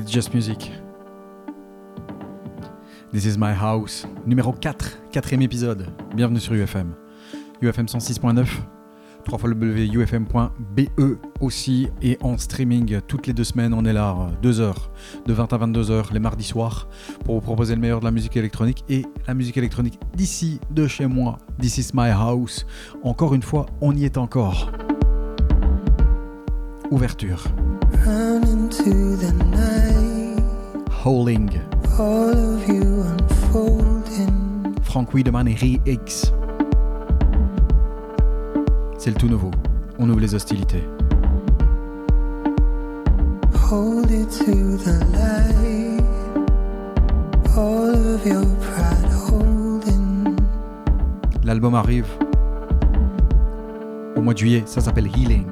It's Just Music. This is my house. Numéro 4, quatrième épisode. Bienvenue sur UFM. UFM 106.9, www.ufm.be aussi et en streaming toutes les deux semaines. On est là, 2 heures, de 20 à 22 heures les mardis soirs pour vous proposer le meilleur de la musique électronique et la musique électronique d'ici, de chez moi. This is my house. Encore une fois, on y est encore. Ouverture. Howling. Frank Wiedemann et Rie X. C'est le tout nouveau. On ouvre les hostilités. Hold it to the light. All of your pride holding. L'album arrive au mois de juillet. Ça s'appelle Healing.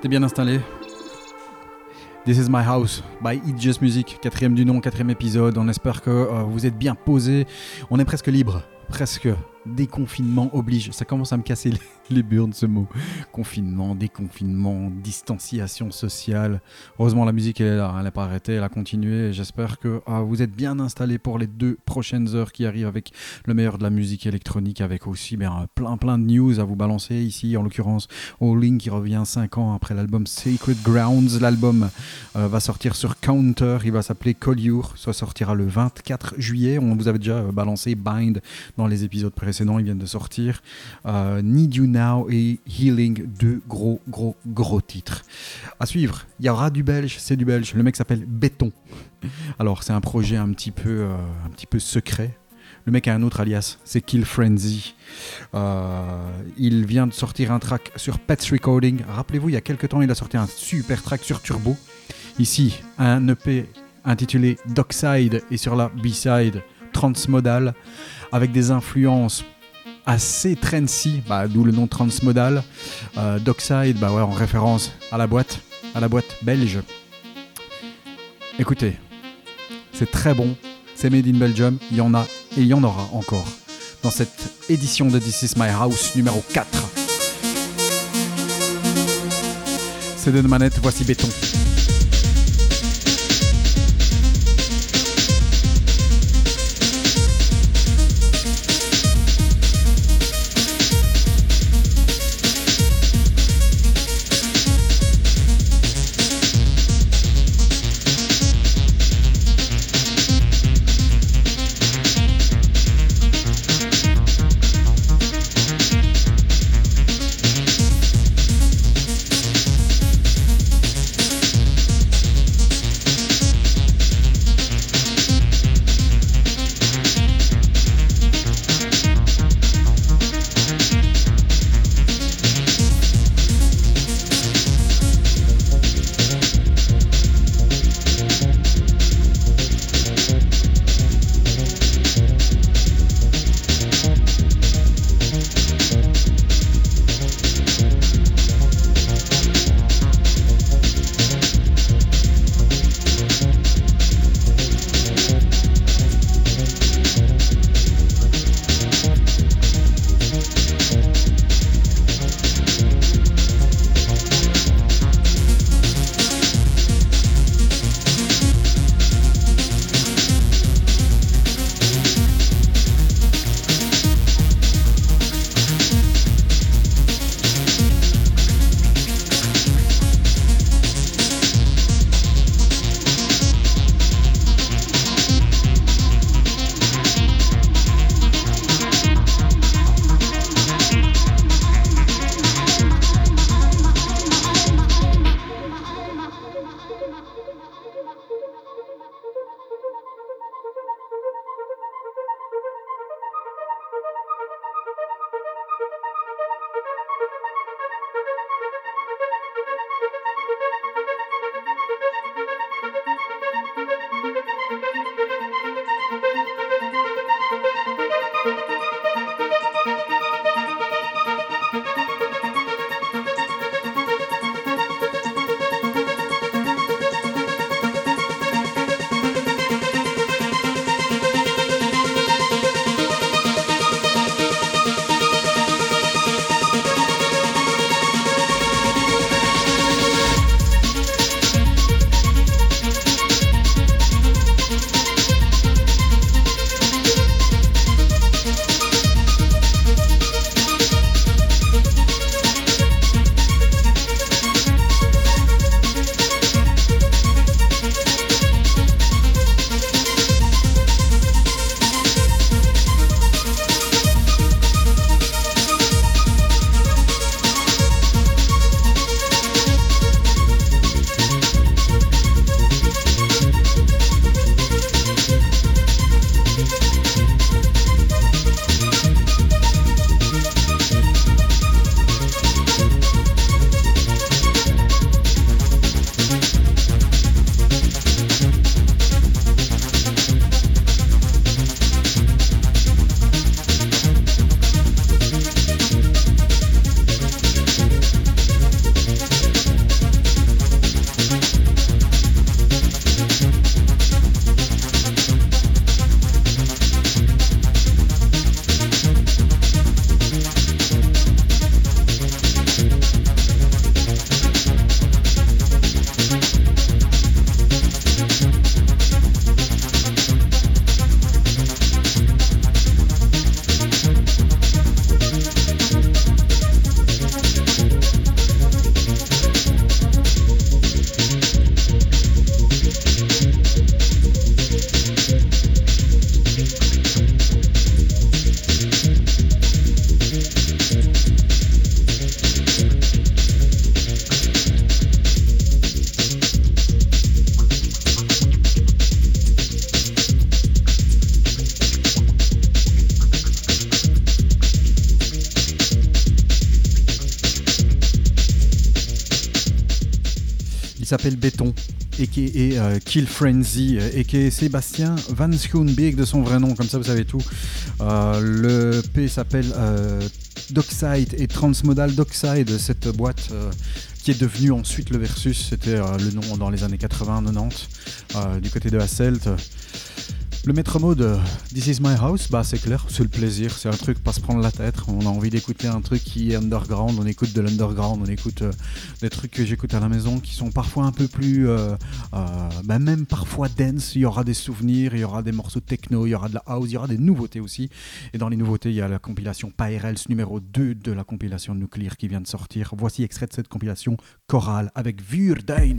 T'es bien installé? This is my house by Eat Just Music, quatrième du nom, quatrième épisode. On espère que euh, vous êtes bien posé. On est presque libre, presque déconfinement oblige. Ça commence à me casser les, burnes ce mot. Confinement, déconfinement, distanciation sociale. Heureusement la musique elle est là, elle n'a pas arrêté, elle a continué. J'espère que ah, vous êtes bien installés pour les deux prochaines heures qui arrivent avec le meilleur de la musique électronique, avec aussi bien, plein plein de news à vous balancer ici. En l'occurrence, All qui revient 5 ans après l'album Sacred Grounds. L'album euh, va sortir sur Counter, il va s'appeler Colliure, ça sortira le 24 juillet. On vous avait déjà euh, balancé Bind dans les épisodes précédents, ils viennent de sortir. Euh, Need You Now et Healing, deux gros, gros, gros titres. À suivre, il y aura du belge, c'est du belge. Le mec s'appelle Béton. Alors, c'est un projet un petit peu, euh, un petit peu secret. Le mec a un autre alias, c'est Kill Frenzy. Euh, il vient de sortir un track sur Pets Recording. Rappelez-vous, il y a quelques temps, il a sorti un super track sur Turbo. Ici, un EP intitulé Dockside et sur la B-side Transmodal avec des influences assez trendy, bah, d'où le nom transmodal. Euh, Dockside, bah en référence à la boîte, à la boîte belge. Écoutez, c'est très bon, c'est made in Belgium, il y en a et il y en aura encore dans cette édition de This Is My House numéro 4. C'est de manette, voici béton. S'appelle Béton et qui est euh, Kill Frenzy et qui est Sébastien Van Schoenbeek de son vrai nom, comme ça vous savez tout. Euh, le P s'appelle euh, Dockside et Transmodal Dockside, cette boîte qui est devenue ensuite le Versus, c'était le nom dans les années 80-90 du côté de Hasselt. Le maître mot de This is my house, bah c'est clair, c'est le plaisir, c'est un truc pas se prendre la tête. On a envie d'écouter un truc qui est underground, on écoute de l'underground, on écoute euh, des trucs que j'écoute à la maison qui sont parfois un peu plus, euh, euh, bah même parfois dense. Il y aura des souvenirs, il y aura des morceaux techno, il y aura de la house, il y aura des nouveautés aussi. Et dans les nouveautés, il y a la compilation Pyrels numéro 2 de la compilation Nuclear qui vient de sortir. Voici extrait de cette compilation chorale avec Vurdain.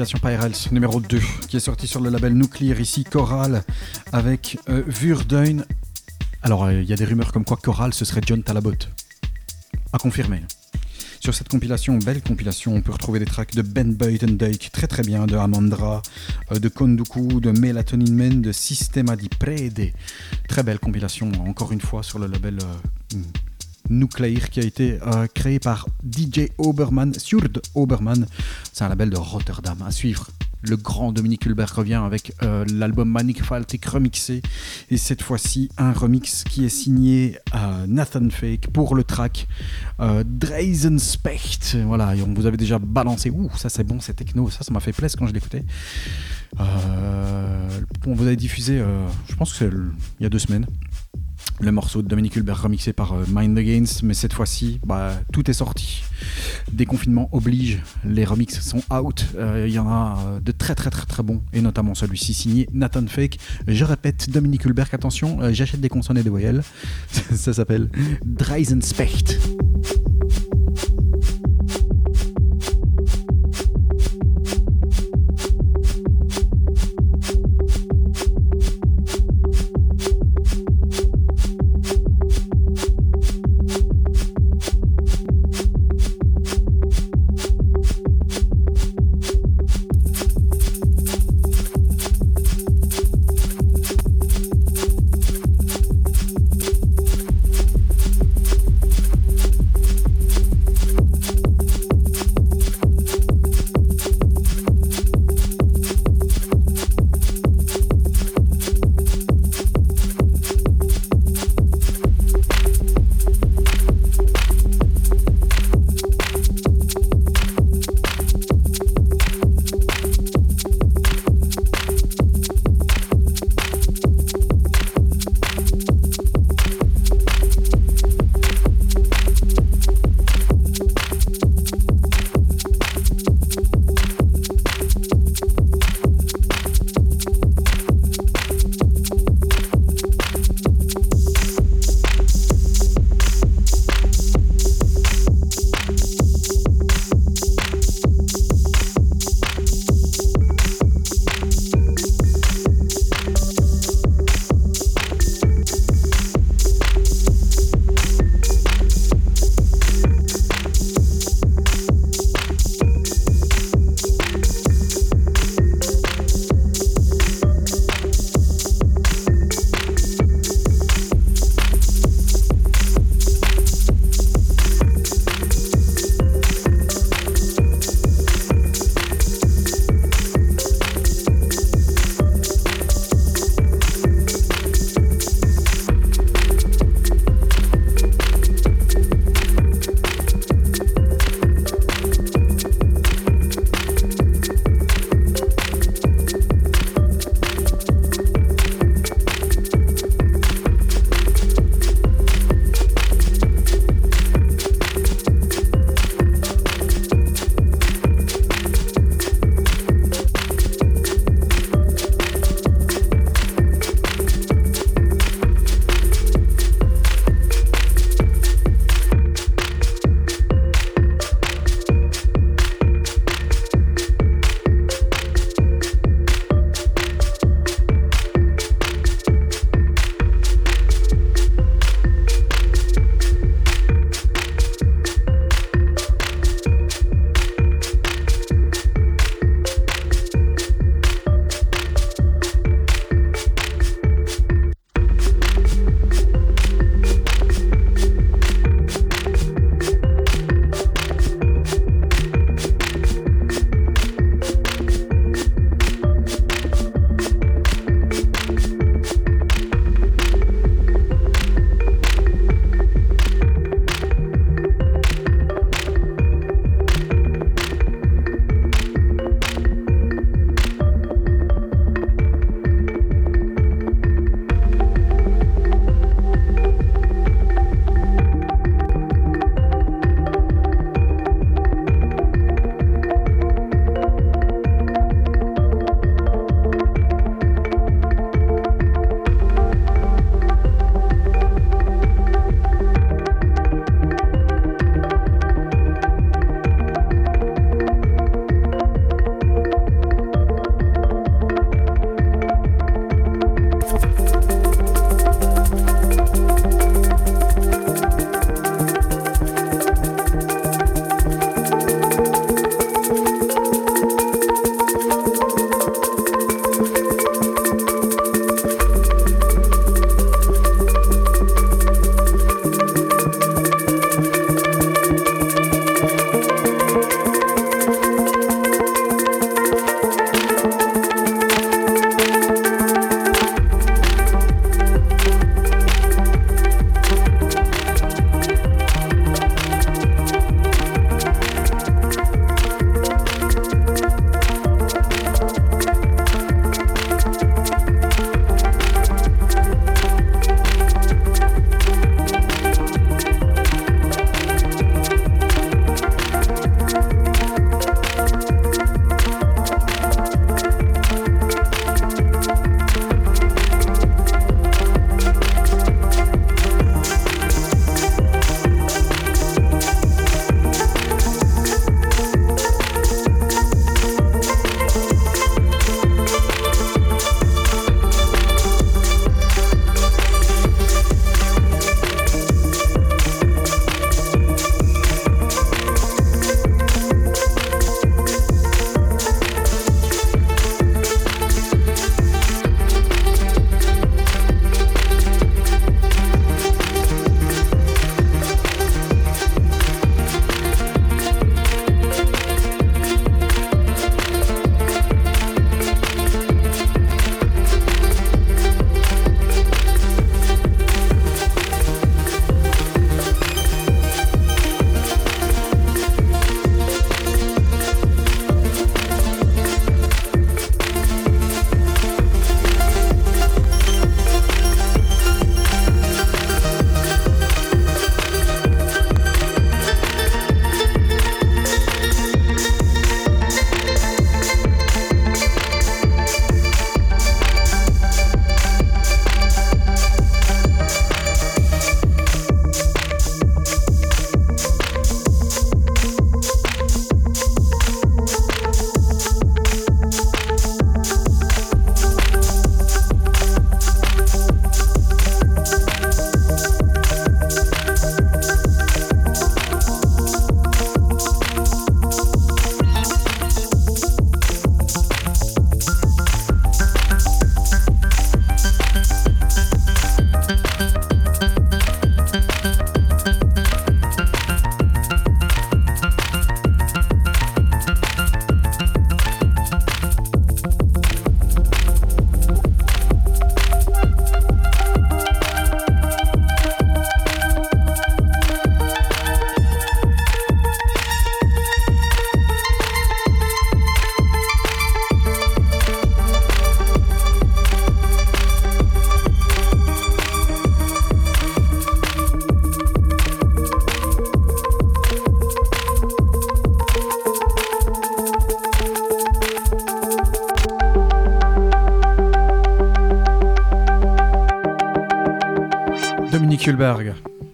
La compilation Pyrels numéro 2 qui est sortie sur le label Nuclear ici, Choral avec euh, Alors euh, il y a des rumeurs comme quoi Choral ce serait John Talabot. À confirmer. Sur cette compilation, belle compilation, on peut retrouver des tracks de Ben Buitendijk, très très bien, de Amandra, euh, de Konduku, de Melatonin Men, de Sistema di Prede. Très belle compilation, encore une fois, sur le label euh, Nuclear qui a été euh, créé par DJ Oberman, Sjurd Oberman. C'est un label de Rotterdam à suivre. Le grand Dominique Hulbert revient avec euh, l'album Faltic remixé et cette fois-ci un remix qui est signé à Nathan Fake pour le track euh, Specht. Voilà, et on vous avait déjà balancé. Ouh, ça c'est bon, c'est techno. Ça, ça m'a fait plaisir quand je l'écoutais. Euh, on vous avait diffusé, je pense que c'est il y a deux semaines le morceau de Dominique Hulbert remixé par euh, Mind Against, mais cette fois-ci, bah, tout est sorti. Déconfinement oblige, les remixes sont out. Euh, il y en a euh, de très très très très bons, et notamment celui-ci signé Nathan Fake. Je répète, Dominique Hulbert, attention, j'achète des consonnes et des voyelles. Ça s'appelle Specht.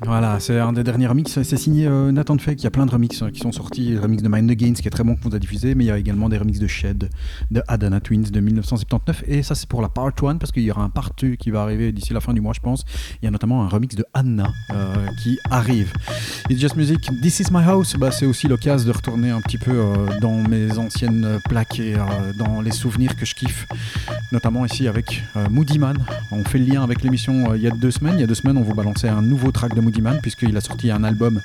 Voilà, c'est un des derniers remix. C'est signé euh, Nathan Fake. Il y a plein de remix euh, qui sont sortis. Le remix de Mind the Gains qui est très bon qu'on vous a diffusé, mais il y a également des remixes de Shed, de Adana Twins de 1979. Et ça, c'est pour la part 1 parce qu'il y aura un part 2 qui va arriver d'ici la fin du mois, je pense. Il y a notamment un remix de Anna euh, qui arrive. It's Just Music, This Is My House, bah, c'est aussi l'occasion de retourner un petit peu dans mes anciennes plaques et dans les souvenirs que je kiffe, notamment ici avec Moody Man. On fait le lien avec l'émission il y a deux semaines. Il y a deux semaines, on vous balançait un nouveau track de Moody Man, puisqu'il a sorti un album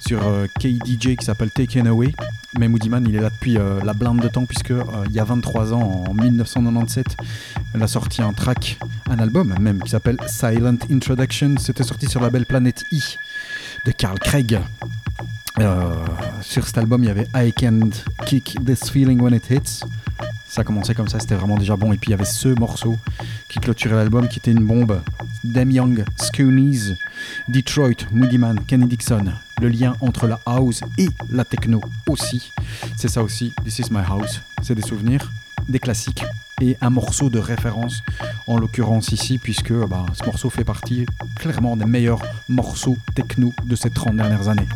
sur euh, KDJ qui s'appelle Taken Away. Mais Moody Man, il est là depuis euh, la blinde de temps, puisque euh, il y a 23 ans, en 1997, il a sorti un track, un album même, qui s'appelle Silent Introduction. C'était sorti sur la belle planète I de Carl Craig. sur cet album, il y avait I Can't Kick This Feeling When It Hits. Ça commençait comme ça, c'était vraiment déjà bon. Et puis il y avait ce morceau qui clôturait l'album qui était une bombe. Dem Young, Scoonies, Detroit, Moody Man, Kenny Dixon. Le lien entre la house et la techno aussi. C'est ça aussi, This is my house. C'est des souvenirs, des classiques et un morceau de référence en l'occurrence ici puisque bah, ce morceau fait partie clairement des meilleurs morceaux techno de ces 30 dernières années.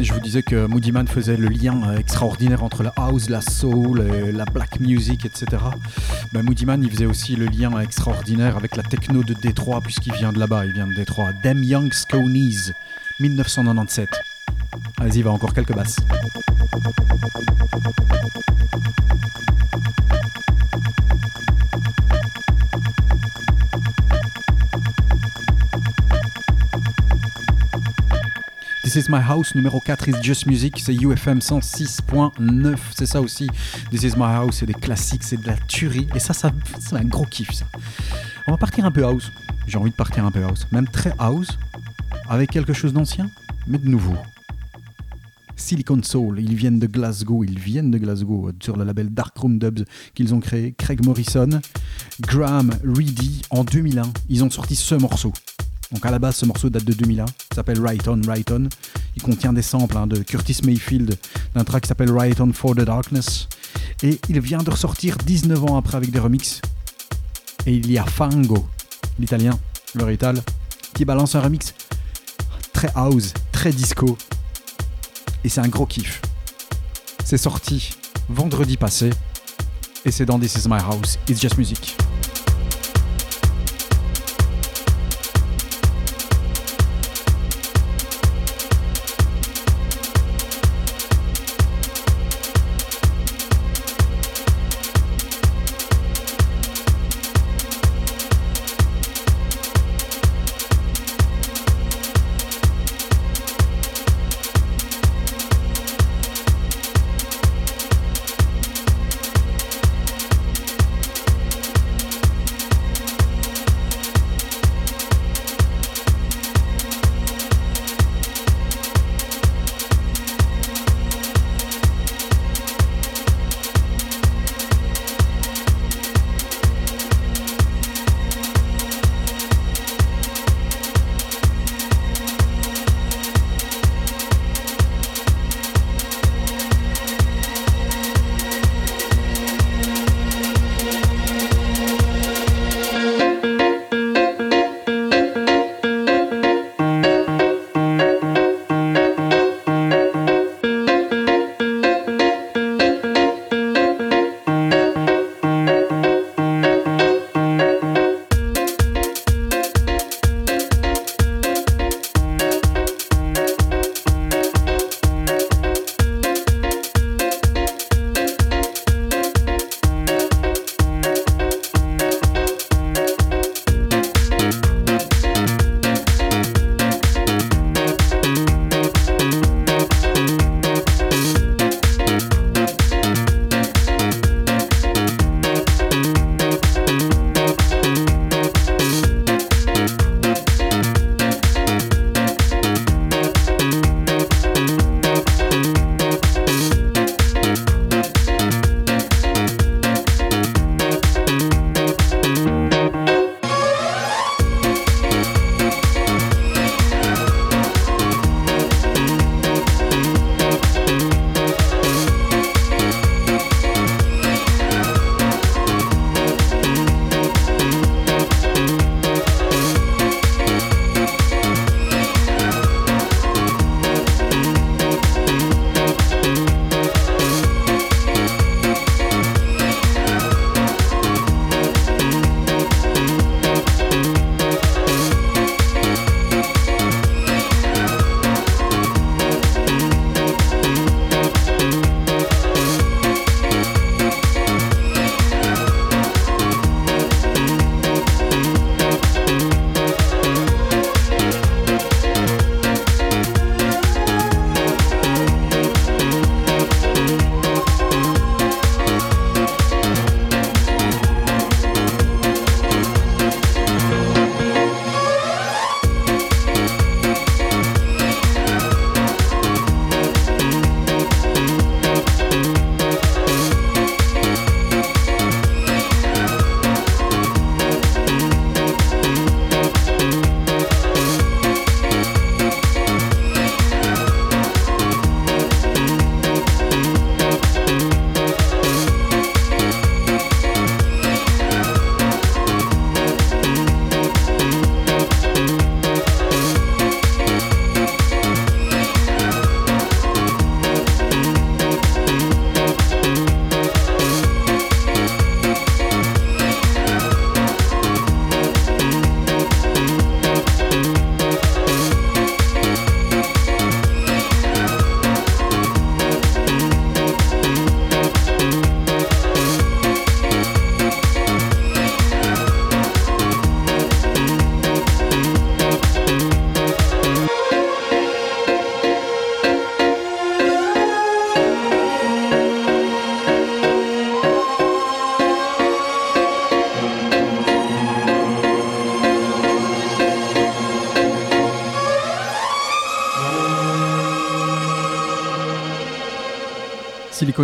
Je vous disais que Moody Man faisait le lien euh, extraordinaire entre la house, la soul, la black music, etc. Ben, Moody Man, il faisait aussi le lien extraordinaire avec la techno de Détroit, puisqu'il vient de là-bas, il vient de Détroit. Dem Young Sconies, 1997. Allez-y, va encore quelques basses. This is My House, numéro 4 is Just Music, c'est UFM 106.9, c'est ça aussi. This is My House, c'est des classiques, c'est de la tuerie, et ça, ça c'est un gros kiff ça. On va partir un peu house, j'ai envie de partir un peu house, même très house, avec quelque chose d'ancien, mais de nouveau. Silicon Soul, ils viennent de Glasgow, ils viennent de Glasgow sur le label Darkroom Dubs qu'ils ont créé, Craig Morrison, Graham Reedy en 2001, ils ont sorti ce morceau. Donc à la base, ce morceau date de 2001, s'appelle Right On, Right On. Contient des samples hein, de Curtis Mayfield, d'un track qui s'appelle Right On for the Darkness. Et il vient de ressortir 19 ans après avec des remixes. Et il y a Fango, l'italien, le Rital, qui balance un remix très house, très disco. Et c'est un gros kiff. C'est sorti vendredi passé. Et c'est dans This Is My House, It's Just Music.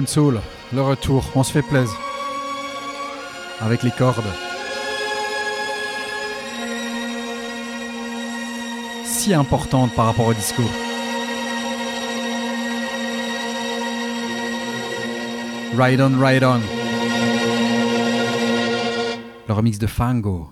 Le retour, on se fait plaisir. Avec les cordes. Si importante par rapport au disco. Ride on, ride on. Le remix de Fango.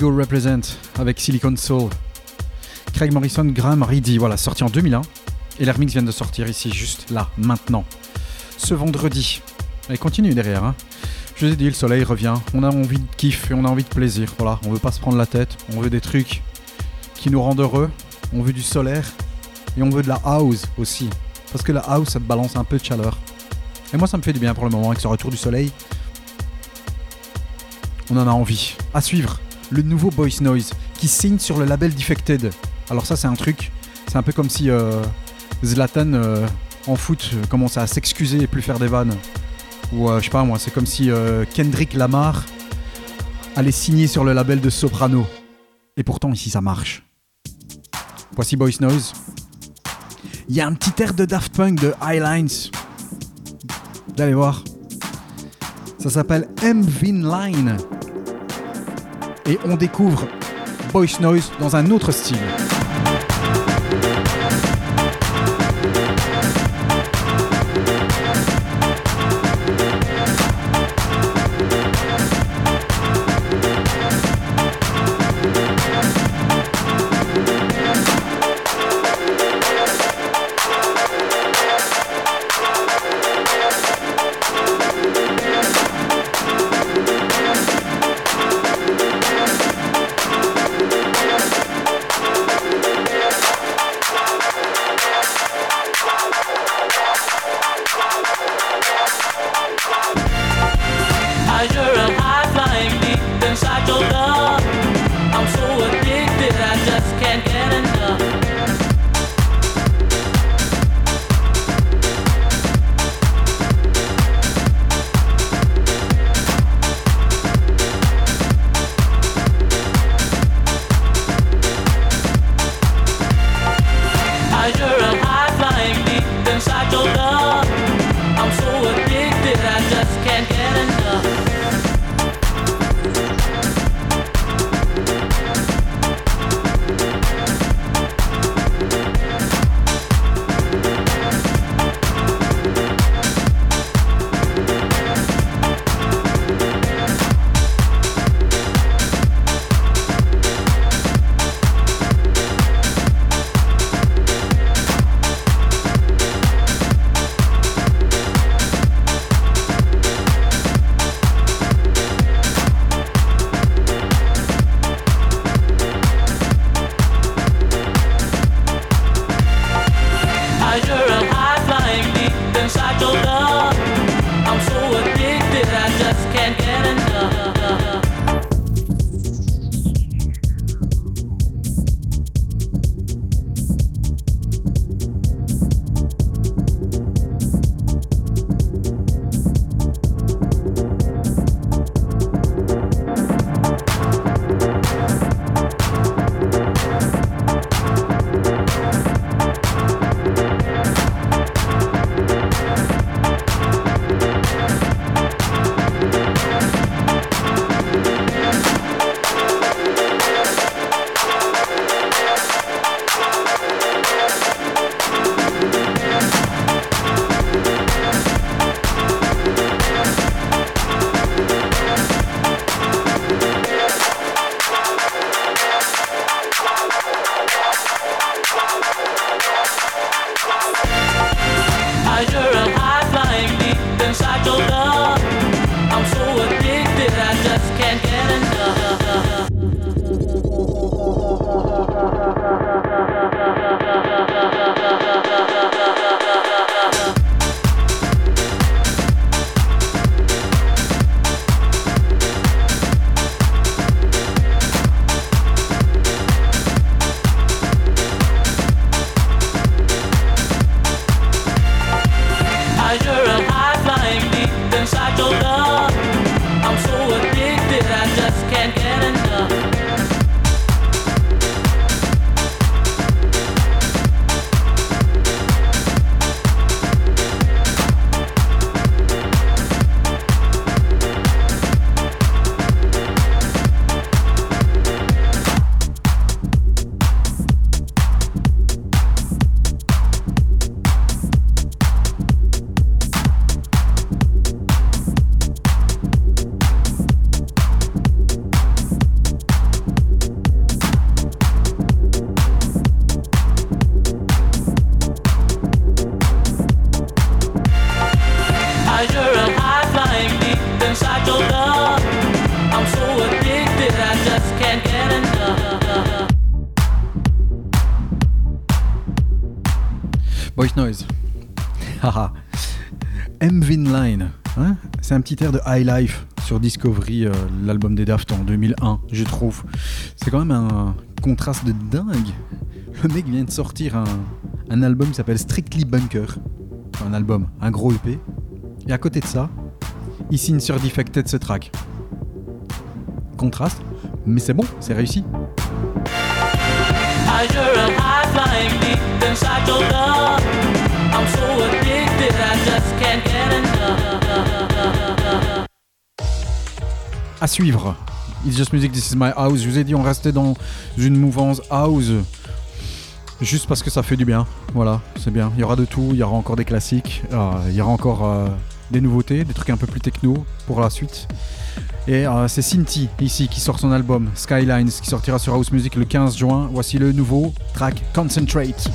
Glasgow Represent avec Silicon Soul. Craig Morrison, Graham Reedy, voilà, sorti en 2001. Et les remix viennent de sortir ici, juste là, maintenant. Ce vendredi. Et continue derrière. Hein. Je vous ai dit, le soleil revient. On a envie de kiff et on a envie de plaisir. Voilà, on veut pas se prendre la tête. On veut des trucs qui nous rendent heureux. On veut du solaire. Et on veut de la house aussi. Parce que la house, ça balance un peu de chaleur. Et moi, ça me fait du bien pour le moment avec ce retour du soleil. On en a envie. À suivre le nouveau Boys Noise qui signe sur le label Defected. Alors ça c'est un truc, c'est un peu comme si euh, Zlatan euh, en foot euh, commençait à s'excuser et plus faire des vannes. Ou je sais pas moi, c'est comme si Kendrick Lamar allait signer sur le label de Soprano. Et pourtant ici ça marche. Voici Boys Noise. Il y a un petit air de Daft Punk de Highlines. Vous allez voir. Ça s'appelle M. Line et on découvre Boys Noise dans un autre style. De High Life sur Discovery, euh, l'album des Daft en 2001, je trouve. C'est quand même un contraste de dingue. Le mec vient de sortir un, un album qui s'appelle Strictly Bunker. Un album, un gros EP. Et à côté de ça, il signe sur Defected ce track. Contraste, mais c'est bon, c'est réussi. À suivre. It's Just Music, This Is My House. Je vous ai dit, on restait dans une mouvance house. Juste parce que ça fait du bien. Voilà, c'est bien. Il y aura de tout. Il y aura encore des classiques. euh, il y aura encore euh, des nouveautés, des trucs un peu plus techno pour la suite. Et euh, c'est Cinti ici qui sort son album Skylines qui sortira sur House Music le 15 juin. Voici le nouveau track Concentrate.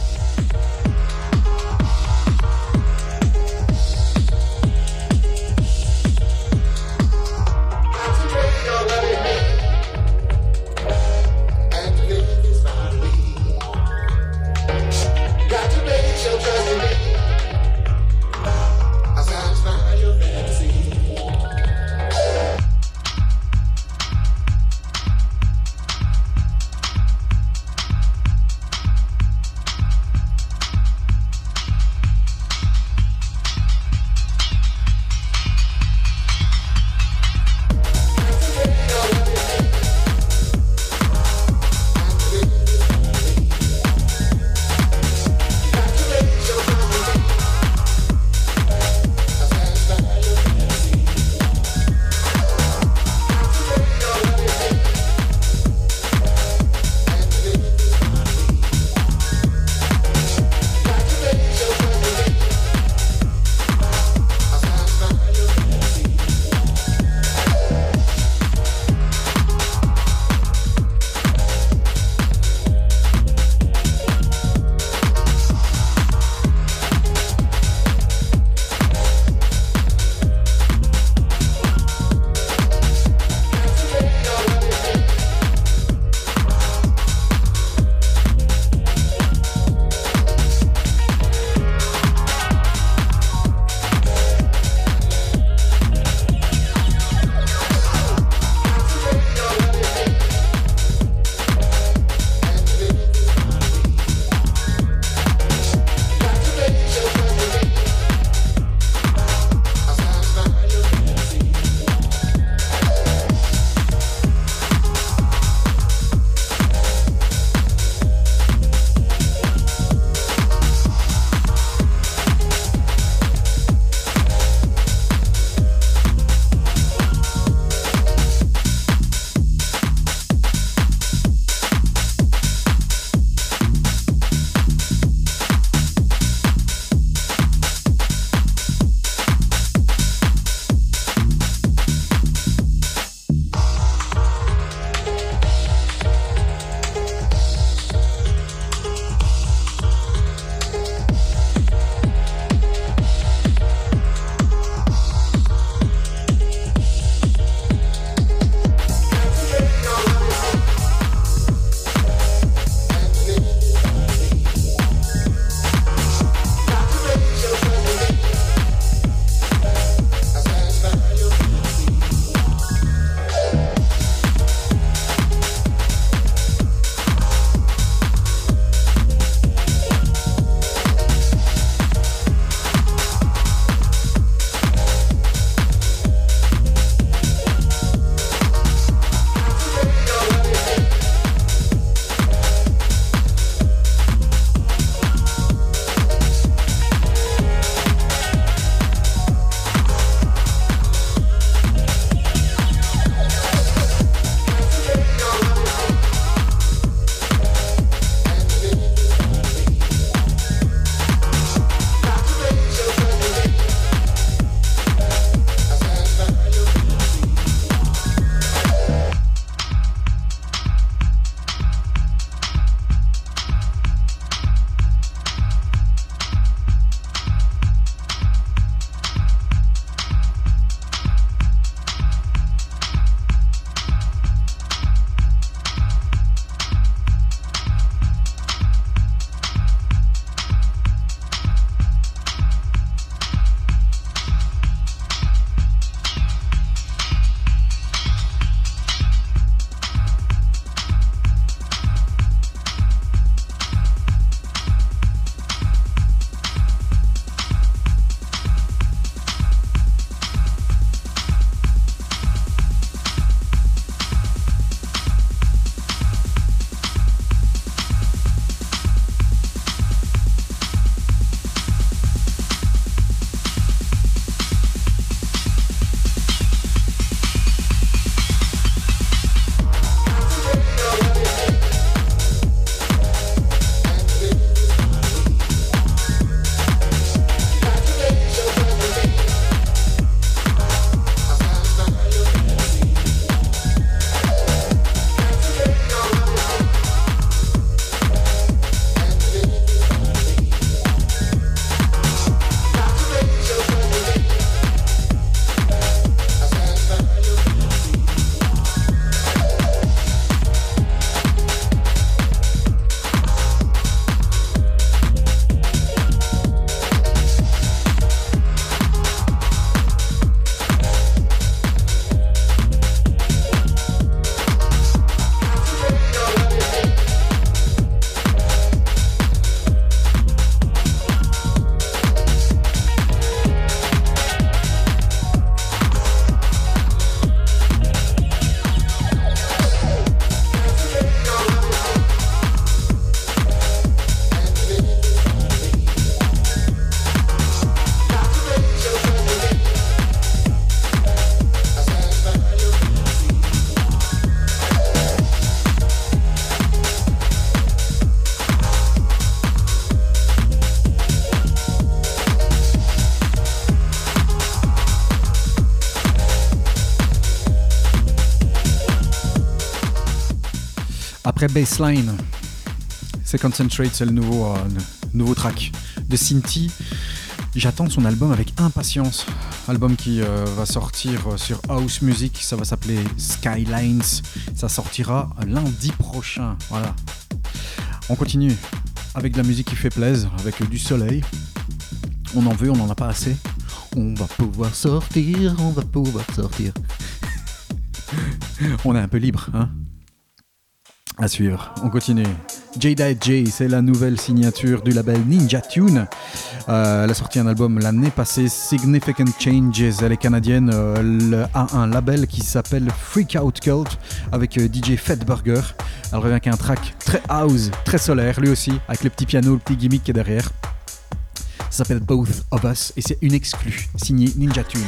Après Baseline, c'est Concentrate, c'est le nouveau, euh, nouveau track de Cinti. J'attends son album avec impatience. Album qui euh, va sortir euh, sur House Music, ça va s'appeler Skylines. Ça sortira lundi prochain. Voilà. On continue avec de la musique qui fait plaisir, avec du soleil. On en veut, on n'en a pas assez. On va pouvoir sortir, on va pouvoir sortir. on est un peu libre, hein? À suivre, on continue. Jada J, c'est la nouvelle signature du label Ninja Tune. Euh, elle a sorti un album l'année passée, Significant Changes. Elle est canadienne, euh, a un label qui s'appelle Freak Out Cult avec euh, DJ Fatburger. Elle revient avec un track très house, très solaire, lui aussi, avec le petit piano, le petit gimmick qui est derrière. Ça s'appelle Both of Us et c'est une exclue signée Ninja Tune.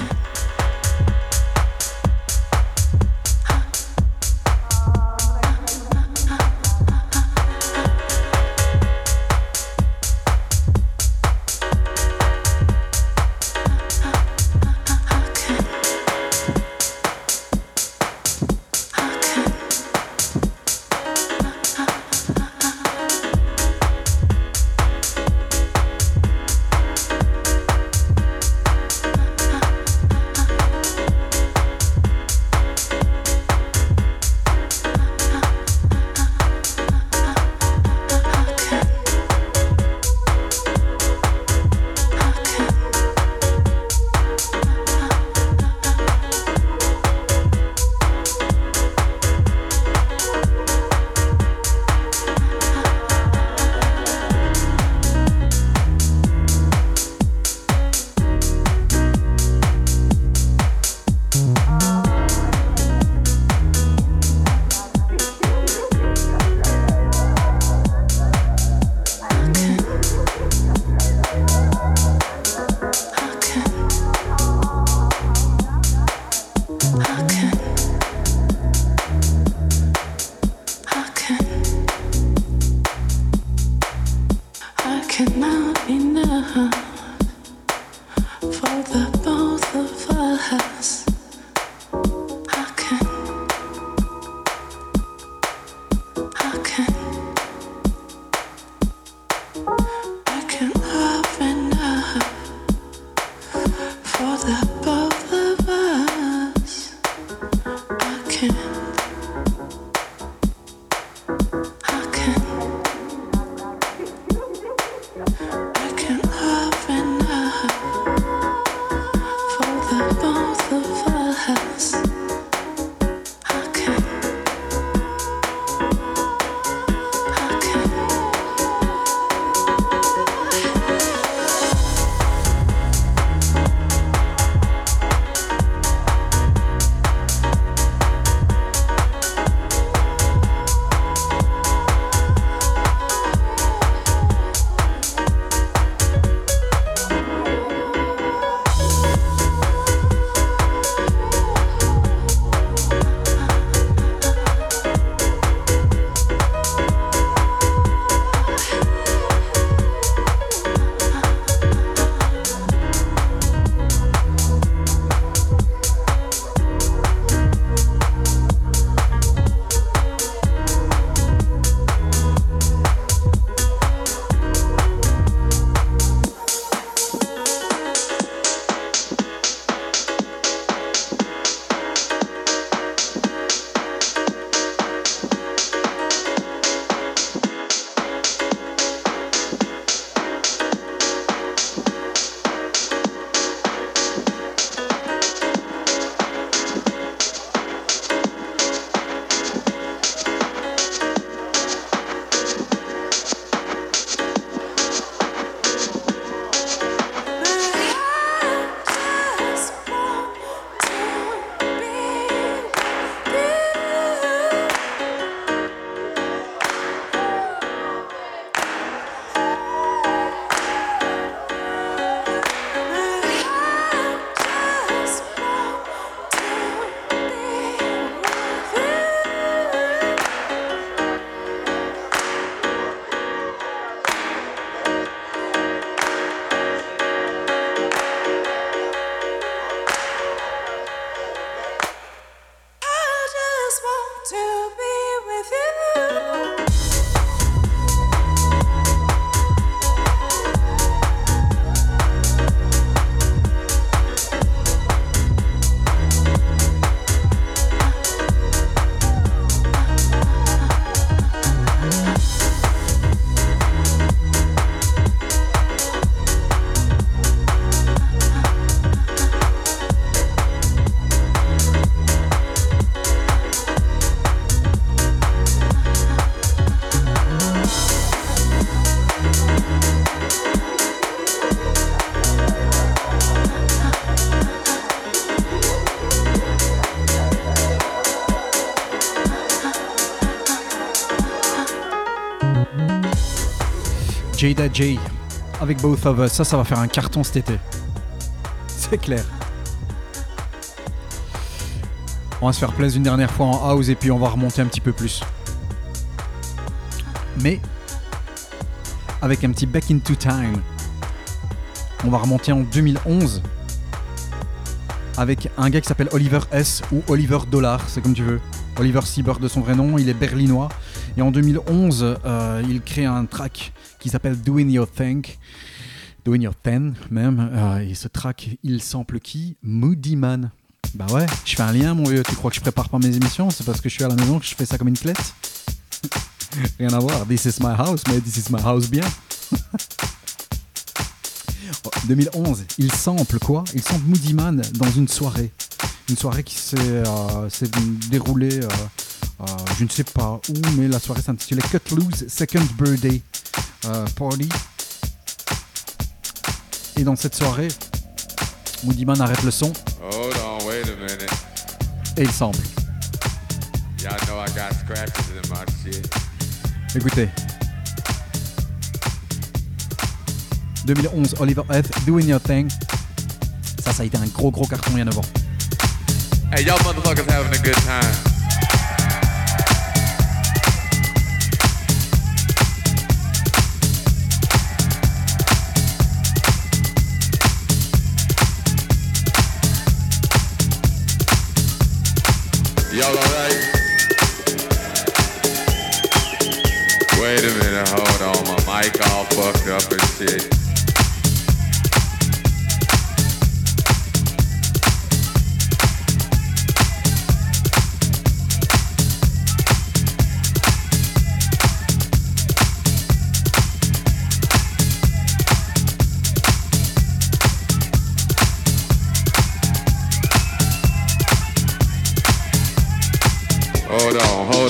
Jada J avec Both of Us. Ça, ça va faire un carton cet été. C'est clair. On va se faire plaisir une dernière fois en house et puis on va remonter un petit peu plus. Mais avec un petit back into time. On va remonter en 2011 avec un gars qui s'appelle Oliver S ou Oliver Dollar, c'est comme tu veux. Oliver Sieber de son vrai nom, il est berlinois. Et en 2011, euh, il crée un track qui s'appelle Doing Your Thing. Doing Your Thing, même. Euh, et ce track, il sample qui? Moody Man. Bah ouais, je fais un lien, mon vieux. Tu crois que je prépare pas mes émissions? C'est parce que je suis à la maison que je fais ça comme une clette Rien à voir. This is my house, mais this is my house bien. 2011, il sample quoi? Il sample Moody Man dans une soirée. Une soirée qui s'est euh, déroulée, euh, euh, je ne sais pas où, mais la soirée s'intitulait Cut Loose Second Birthday euh, Party. Et dans cette soirée, Moody Man arrête le son Hold on, wait a minute. et il sample. Y'all know I got scratches in my shit. Écoutez. 2011, Oliver Heath, Doing Your Thing. Ça, ça a été un gros gros carton il y a avant. Hey, y'all motherfuckers having a good time. Y'all alright? Wait a minute, hold on. My mic all fucked up and shit.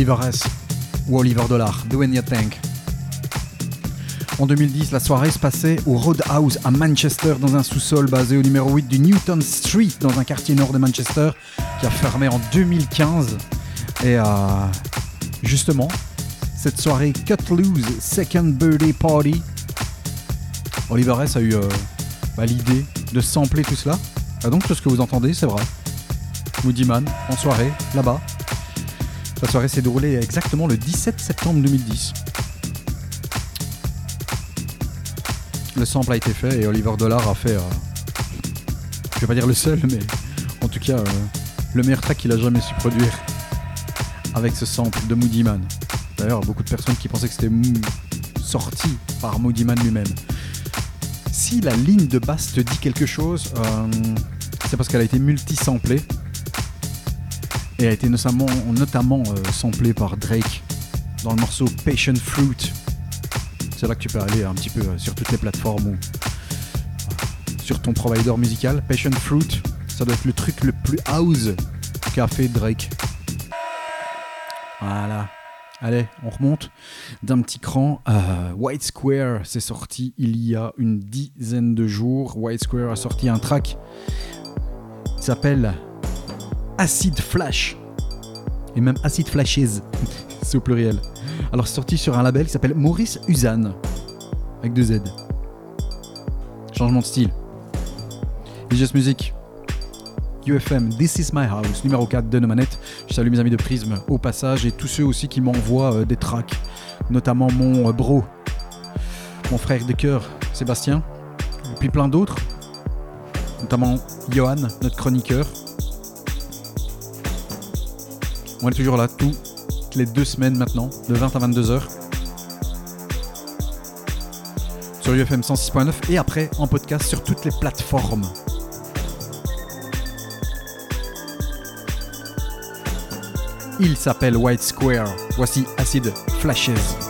Oliver S. ou Oliver Dollar, Do You Think. En 2010, la soirée se passait au Roadhouse à Manchester dans un sous-sol basé au numéro 8 du Newton Street dans un quartier nord de Manchester qui a fermé en 2015. Et euh, justement, cette soirée Cut Loose Second Birthday Party, Oliver S a eu euh, bah, l'idée de sampler tout cela. Ah donc tout ce que vous entendez, c'est vrai. Moody Man en soirée, là-bas, la soirée s'est déroulée exactement le 17 septembre 2010. Le sample a été fait et Oliver Dollar a fait, euh, je vais pas dire le seul, mais en tout cas euh, le meilleur track qu'il a jamais su produire avec ce sample de Moody Man. D'ailleurs, beaucoup de personnes qui pensaient que c'était sorti par Moody Man lui-même. Si la ligne de basse te dit quelque chose, euh, c'est parce qu'elle a été multi-samplée et a été notamment, notamment euh, samplé par Drake dans le morceau Patient Fruit. C'est là que tu peux aller un petit peu euh, sur toutes les plateformes ou euh, sur ton provider musical. Patient Fruit, ça doit être le truc le plus house qu'a fait Drake. Voilà. Allez, on remonte d'un petit cran. White Square, c'est sorti il y a une dizaine de jours. White Square a sorti un track qui s'appelle Acid Flash. Et même Acid Flashes, c'est au pluriel. Alors sorti sur un label qui s'appelle Maurice Usan, avec deux Z. Changement de style. Music. UFM, This is my house, numéro 4 de nos manettes. Je salue mes amis de Prism au passage et tous ceux aussi qui m'envoient euh, des tracks, notamment mon euh, bro, mon frère de cœur Sébastien, et puis plein d'autres, notamment Johan, notre chroniqueur, on est toujours là toutes les deux semaines maintenant, de 20 à 22 heures. Sur UFM 106.9 et après en podcast sur toutes les plateformes. Il s'appelle White Square. Voici Acid Flashes.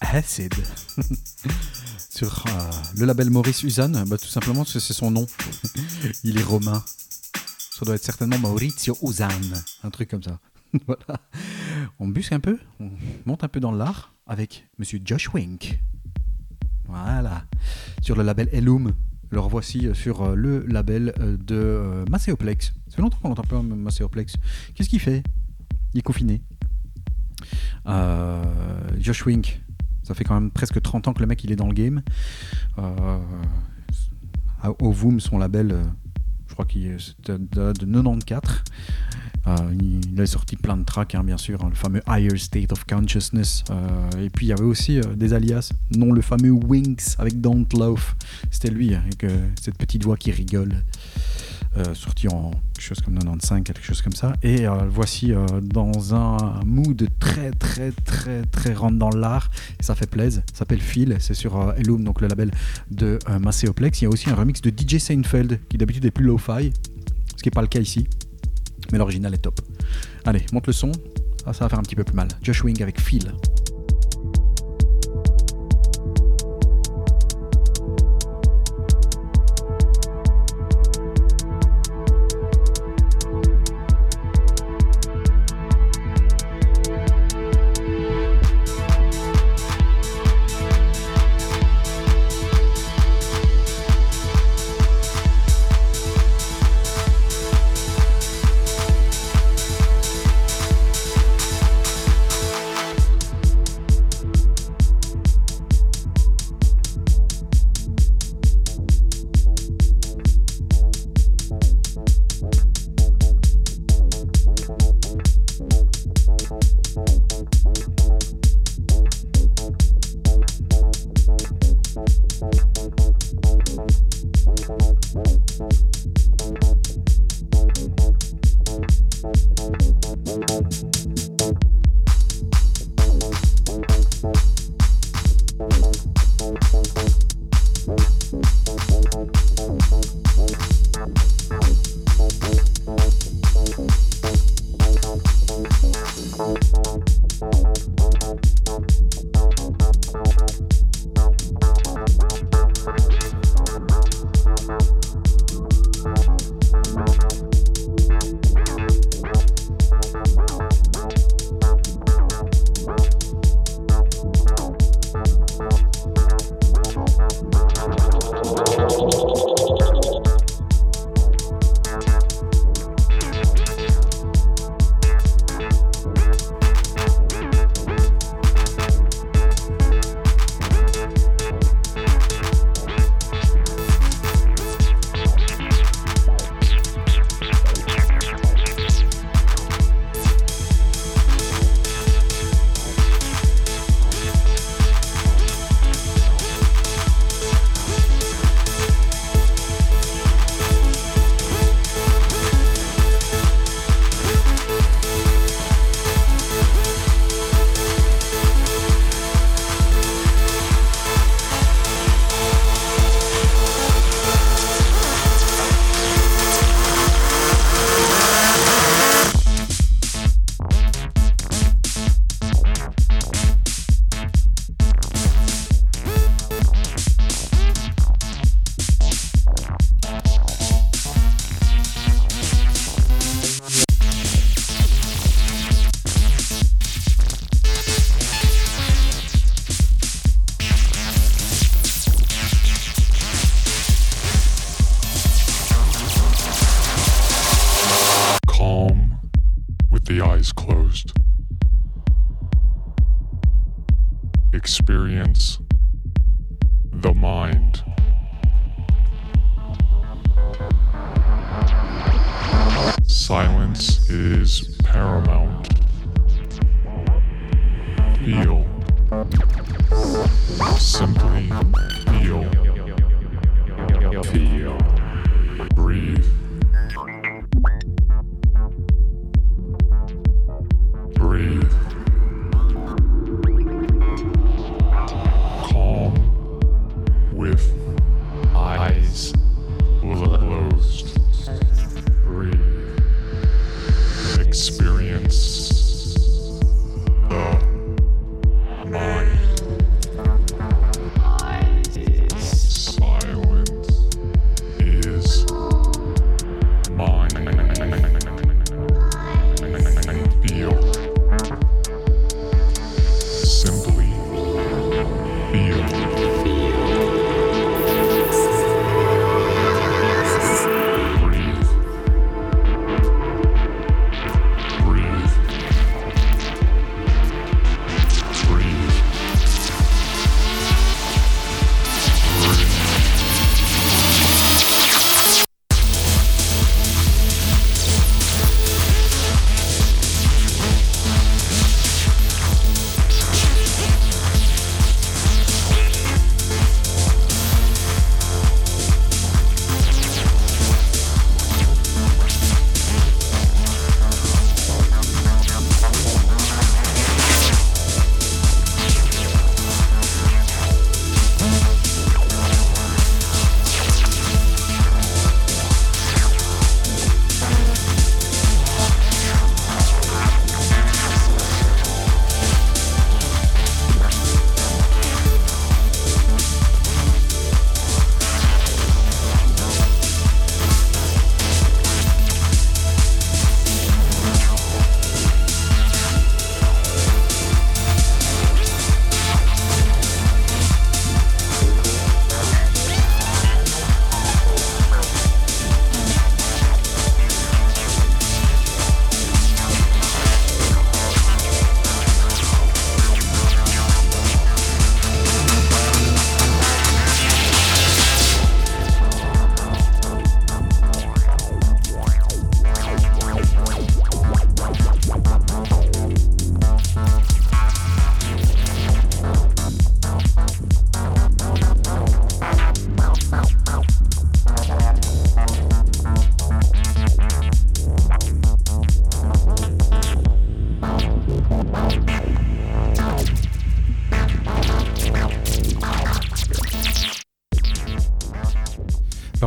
Acid. Sur euh, le label Maurice Usan, bah, tout simplement parce que c'est son nom. Il est romain. Ça doit être certainement Maurizio Usan, un truc comme ça. voilà. On busque un peu, on monte un peu dans l'art avec Monsieur Josh Wink. Voilà. Sur le label Elum. Le revoici euh, sur euh, le label de Macéoplex. Ça fait longtemps qu'on n'entend pas Macéoplex. Qu'est-ce qu'il fait? Il est confiné. Euh, Josh Wink, ça fait quand même presque 30 ans que le mec il est dans le game. Euh, Voom, son label, euh, je crois qu'il est de, de 94. Euh, il, a sorti plein de tracks, hein, bien sûr, hein, le fameux Higher State of Consciousness. Et puis il y avait aussi des alias, non le fameux Winks avec Don't Love. C'était lui, hein, avec euh, cette petite voix qui rigole. Euh, sorti en quelque chose comme 95, quelque chose comme ça. Et euh, voici euh, dans un mood très, très, très, très rentre dans l'art. Ça fait plaisir. Ça s'appelle Phil. C'est sur Elum, donc le label de Macéoplex. Il y a aussi un remix de DJ Seinfeld, qui d'habitude est plus lo-fi, ce qui n'est pas le cas ici. Mais l'original est top. Allez, monte le son. Ah, ça va faire un petit peu plus mal. Josh Wing avec Phil.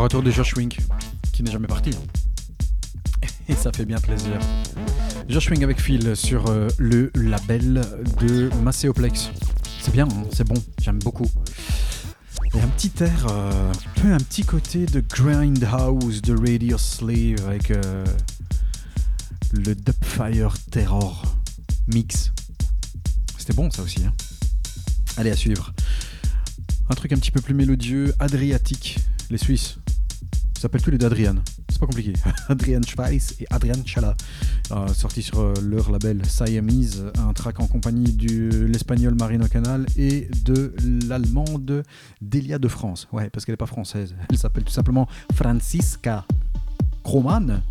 Retour de Josh Wink, qui n'est jamais parti. Et ça fait bien plaisir. Josh Wink avec Phil sur euh, le label de Macéoplex. C'est bien, hein, c'est bon, j'aime beaucoup. Et un petit air, euh, un petit côté de Grindhouse de Radio Slave avec euh, le Dubfire Terror mix. C'était bon ça aussi. hein. Allez, à suivre. Un truc un petit peu plus mélodieux, Adriatique, les Suisses. Ils s'appellent tous les deux Adrian. C'est pas compliqué. Adrian Schweiss et Adrian Chala. Euh, sorti sur euh, leur label Siamese, un track en compagnie de l'espagnol Marino Canal et de l'allemande Delia de France. Ouais, parce qu'elle n'est pas française. Elle s'appelle tout simplement Francisca Kroman.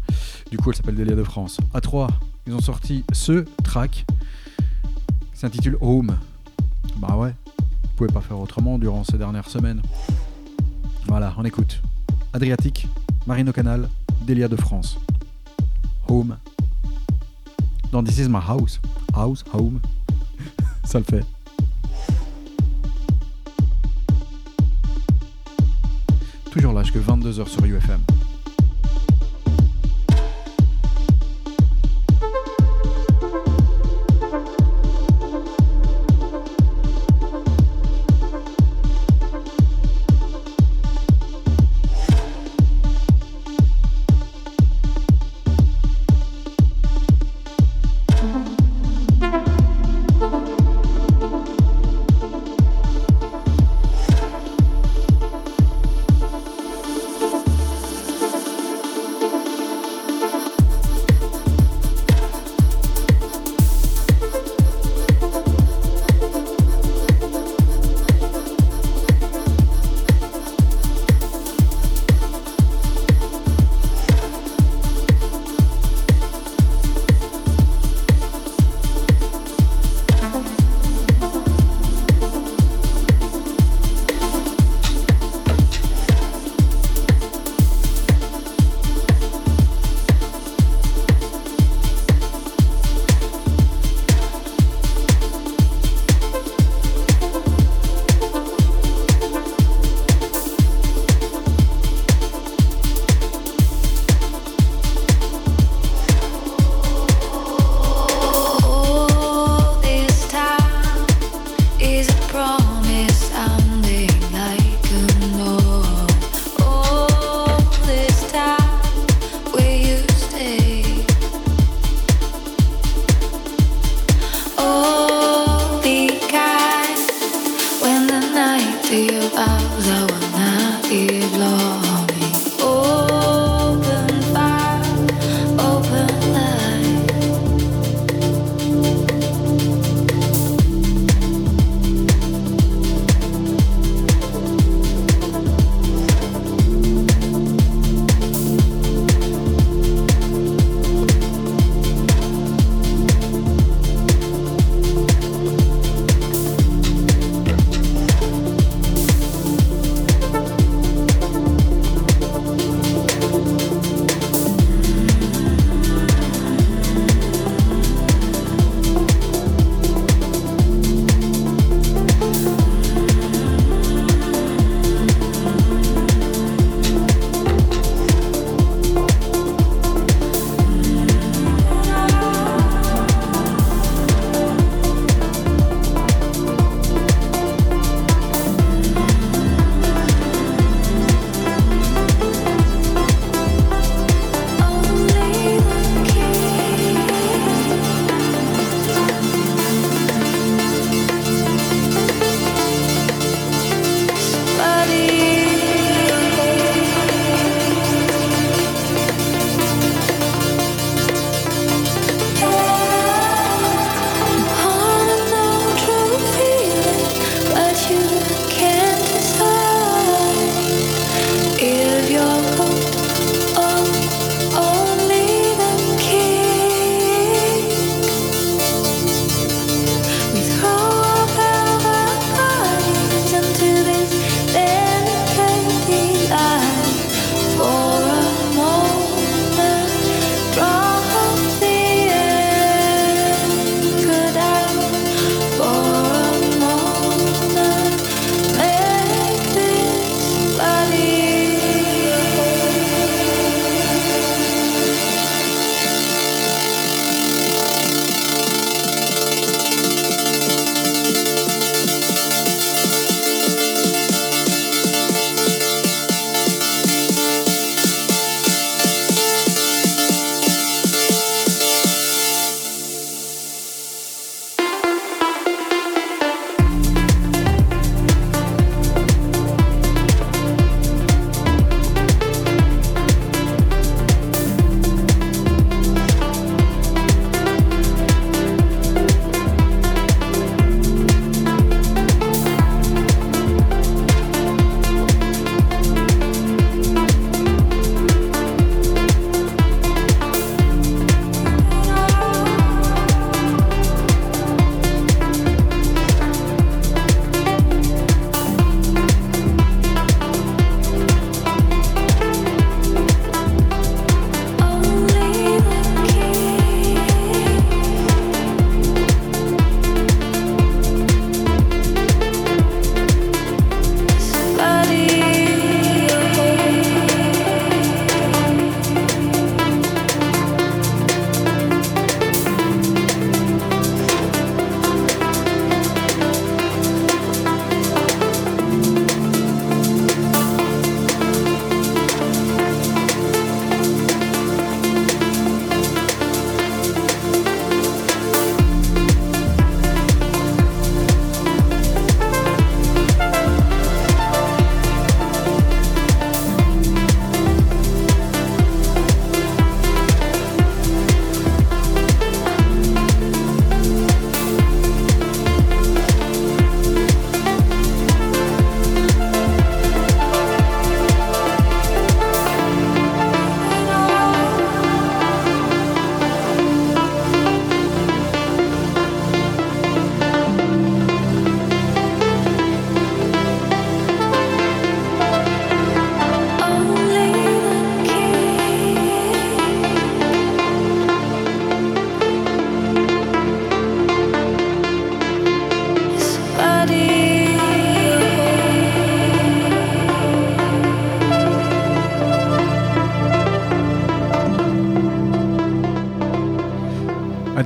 Du coup, elle s'appelle Delia de France. À 3, ils ont sorti ce track s'intitule Home. Bah ouais, vous pouvez pas faire autrement durant ces dernières semaines. Voilà, on écoute. Adriatique, Marino Canal, Delia de France. Home. Dans This is my house. House, home. Ça le fait. Toujours là, jusque 22h sur UFM.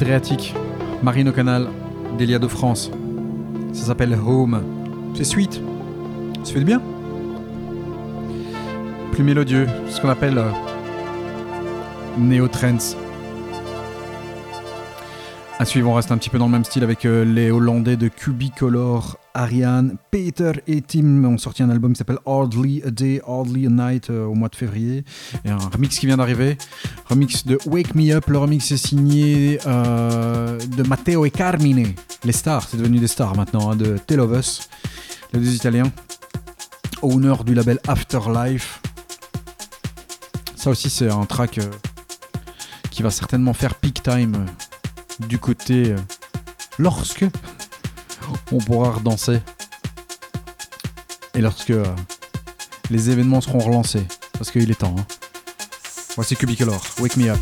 Adriatique, Marine au Canal, Delia de France. Ça s'appelle Home. C'est sweet. Ça fait du bien. Plus mélodieux, ce qu'on appelle euh, néo-trance. À suivre, on reste un petit peu dans le même style avec euh, les Hollandais de Cubicolor, Ariane, Peter et Tim ont sorti un album qui s'appelle Hardly a Day, Hardly a Night euh, au mois de février. Et un remix qui vient d'arriver, remix de Wake Me Up. Le remix est signé euh, de Matteo et Carmine, les stars, c'est devenu des stars maintenant, hein, de Tell of Us, les deux Italiens, owner du label Afterlife. Ça aussi, c'est un track qui va certainement faire peak time du côté euh, lorsque on pourra redanser et lorsque euh, les événements seront relancés parce qu'il est temps. hein. Voici Cubicolor, Wake Me Up.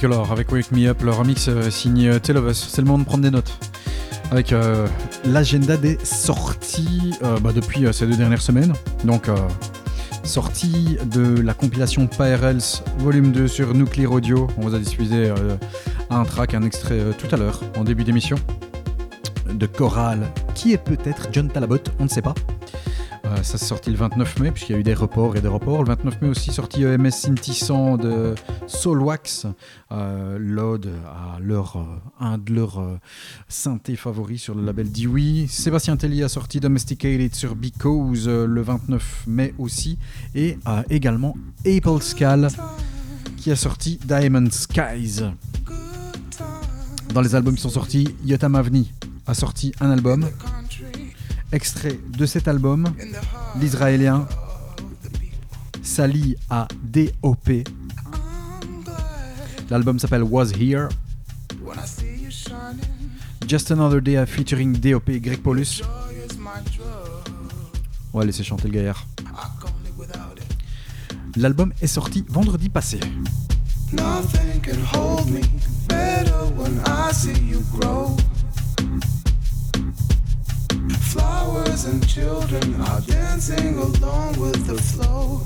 Technicolor avec Wake Me Up, le remix euh, signé Tell of Us. C'est le moment de prendre des notes. Avec euh, l'agenda des sorties euh, bah, depuis euh, ces deux dernières semaines. Donc, sortie de la compilation PRLs volume 2 sur Nuclear Audio. On vous a diffusé un track, un extrait tout à l'heure, en début d'émission. De Choral, qui est peut-être John Talabot, on ne sait pas. Ça s'est sorti le 29 mai, puisqu'il y a eu des reports et des reports. Le 29 mai aussi sorti EMS Synthissant de Soulwax, euh, l'ode à leur, euh, un de leurs euh, synthés favoris sur le label Dewey. Sébastien Telly a sorti Domesticated sur Because euh, le 29 mai aussi. Et également Apple Scal qui a sorti Diamond Skies. Dans les albums qui sont sortis, Yotam Avni a sorti un album. Extrait de cet album, l'Israélien s'allie à DOP. L'album s'appelle Was Here. Just Another Day featuring DOP Greg Paulus. On va laisser chanter le gaillard. L'album est sorti vendredi passé. Nothing can hold me better when I see you grow. Flowers and children are dancing along with the flow.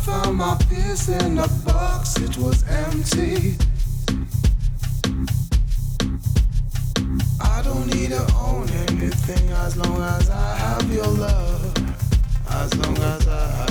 Found my piece in a box, it was empty. I don't need to own anything as long as I have your love. As long as I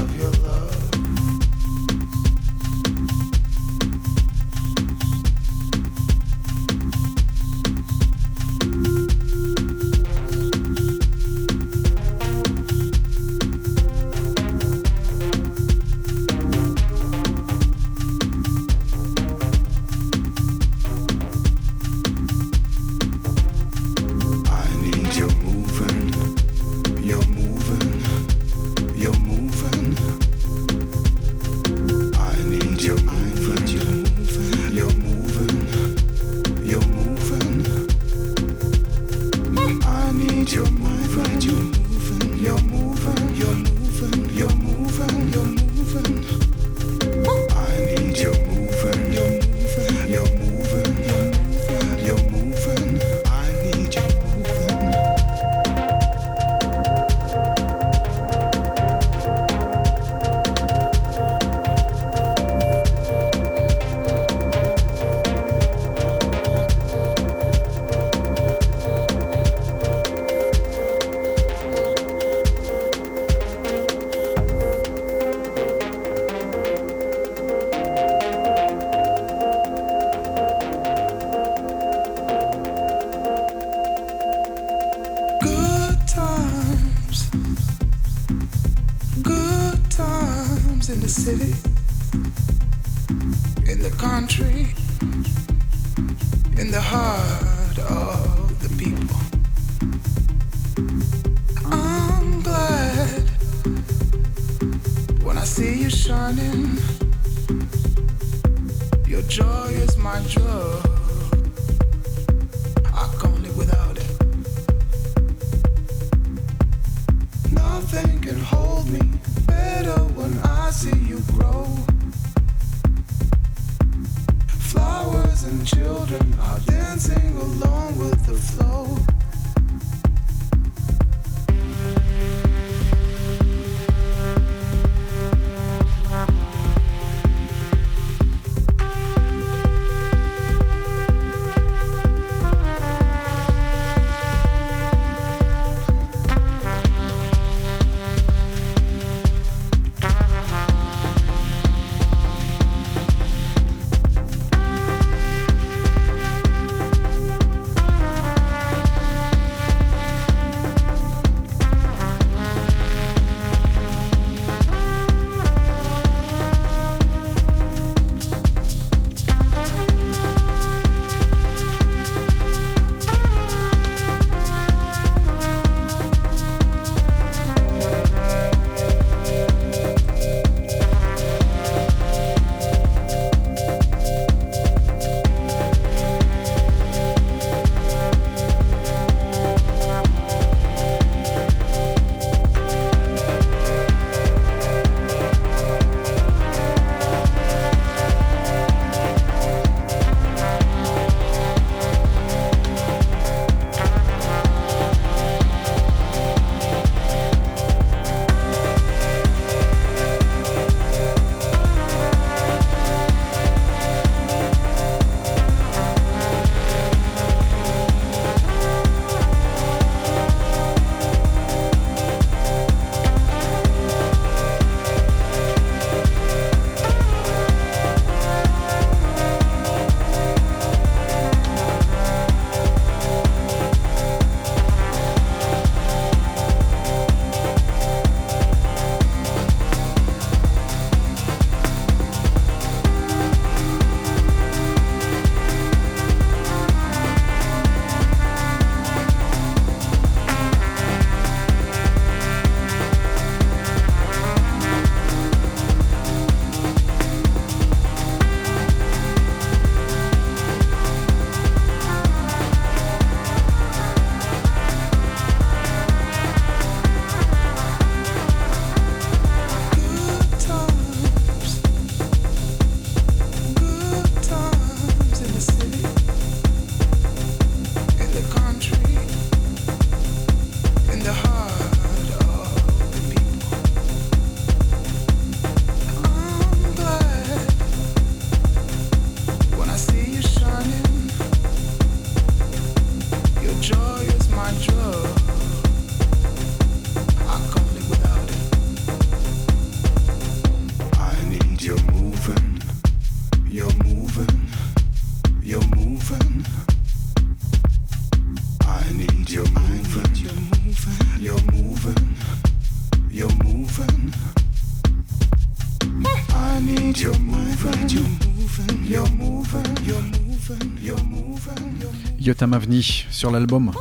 Yotam Avni sur l'album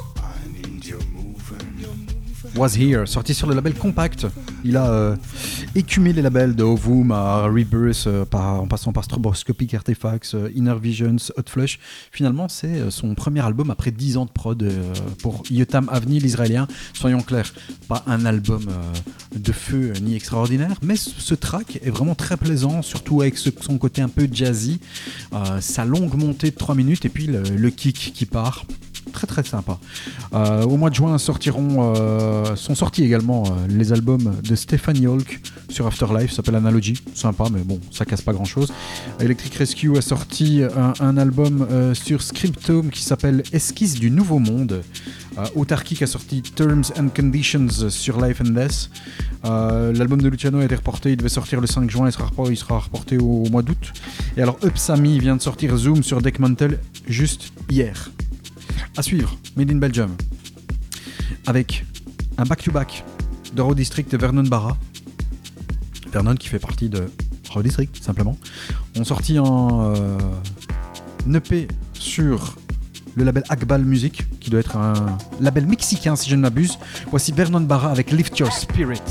Was Here, sorti sur le label Compact. Il a euh, écumé les labels de Ovum à Rebirth, euh, en passant par Stroboscopic Artifacts, euh, Inner Visions, Hot Flush. Finalement, c'est euh, son premier album après 10 ans de prod pour Yotam Avni, l'israélien. Soyons clairs, pas un album feu ni extraordinaire, mais ce track est vraiment très plaisant, surtout avec son côté un peu jazzy, euh, sa longue montée de 3 minutes et puis le kick qui part. Très très sympa. Euh, au mois de juin sortiront, euh, sont sortis également euh, les albums de Stéphane Yolk sur Afterlife, s'appelle Analogy, sympa mais bon, ça casse pas grand chose. Electric Rescue a sorti un, album sur Scriptome qui s'appelle Esquisse du Nouveau Monde. Autarkic a sorti Terms and Conditions sur Life and Death. L'album de Luciano a été reporté, il devait sortir le 5 juin, il sera, repor- il sera reporté au, mois d'août. Et alors Upsami vient de sortir Zoom sur Deckmantle juste hier. À suivre, Made in Belgium. Avec un back-to-back de Raw District Vernon Barra. Vernon qui fait partie de Raw District, simplement. On sorti en euh, EP sur le label Akbal Music, qui doit être un label mexicain si je ne m'abuse. Voici Vernon Barra avec Lift Your Spirit.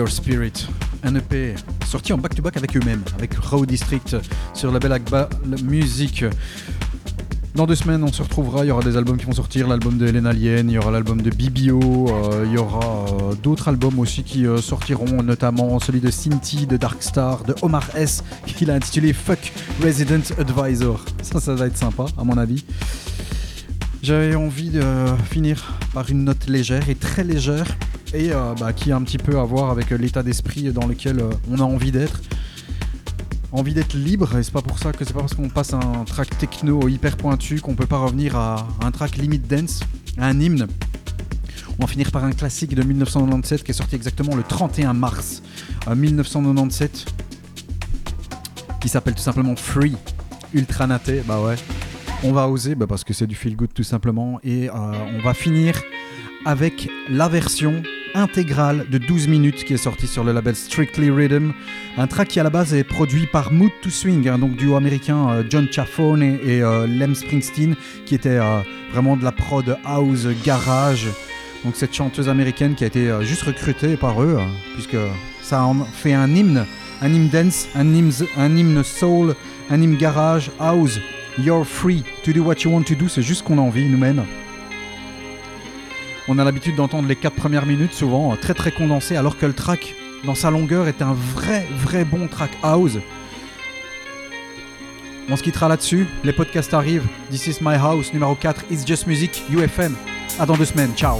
Your Spirit, un EP sorti en back-to-back avec eux-mêmes, avec Raw District sur le label Akba Music. Dans deux semaines, on se retrouvera. Il y aura des albums qui vont sortir. L'album de Hélène Alien, il y aura l'album de Bibio, euh, il y aura euh, d'autres albums aussi qui euh, sortiront, notamment celui de Cinti, de Darkstar, de Omar S, qu'il a intitulé Fuck Resident Advisor. Ça, ça va être sympa, à mon avis. J'avais envie de finir par une note légère et très légère et euh, bah, qui a un petit peu à voir avec euh, l'état d'esprit dans lequel euh, on a envie d'être. Envie d'être libre et c'est pas pour ça que c'est pas parce qu'on passe un track techno hyper pointu qu'on peut pas revenir à un track limit dance, un hymne. On va finir par un classique de 1997 qui est sorti exactement le 31 mars euh, 1997 qui s'appelle tout simplement Free Ultra Naté. Bah ouais, on va oser bah parce que c'est du feel good tout simplement et euh, on va finir avec la version intégrale de 12 minutes qui est sortie sur le label Strictly Rhythm. Un track qui à la base est produit par Mood to Swing, hein, donc duo américain euh, John Chaffone et, euh, Lem Springsteen, qui était euh, vraiment de la prod house garage. Donc cette chanteuse américaine qui a été juste recrutée par eux, euh, puisque ça en fait un hymne, un hymne dance, un hymne, soul, un hymne garage, house. You're free to do what you want to do, c'est juste qu'on a envie nous-mêmes. On a l'habitude d'entendre les 4 premières minutes, souvent euh, très très condensées, alors que le track, dans sa longueur, est un vrai vrai bon track house. On se quittera là-dessus, les podcasts arrivent. This is my house, numéro 4, It's Just Music, UFM. À dans deux semaines, ciao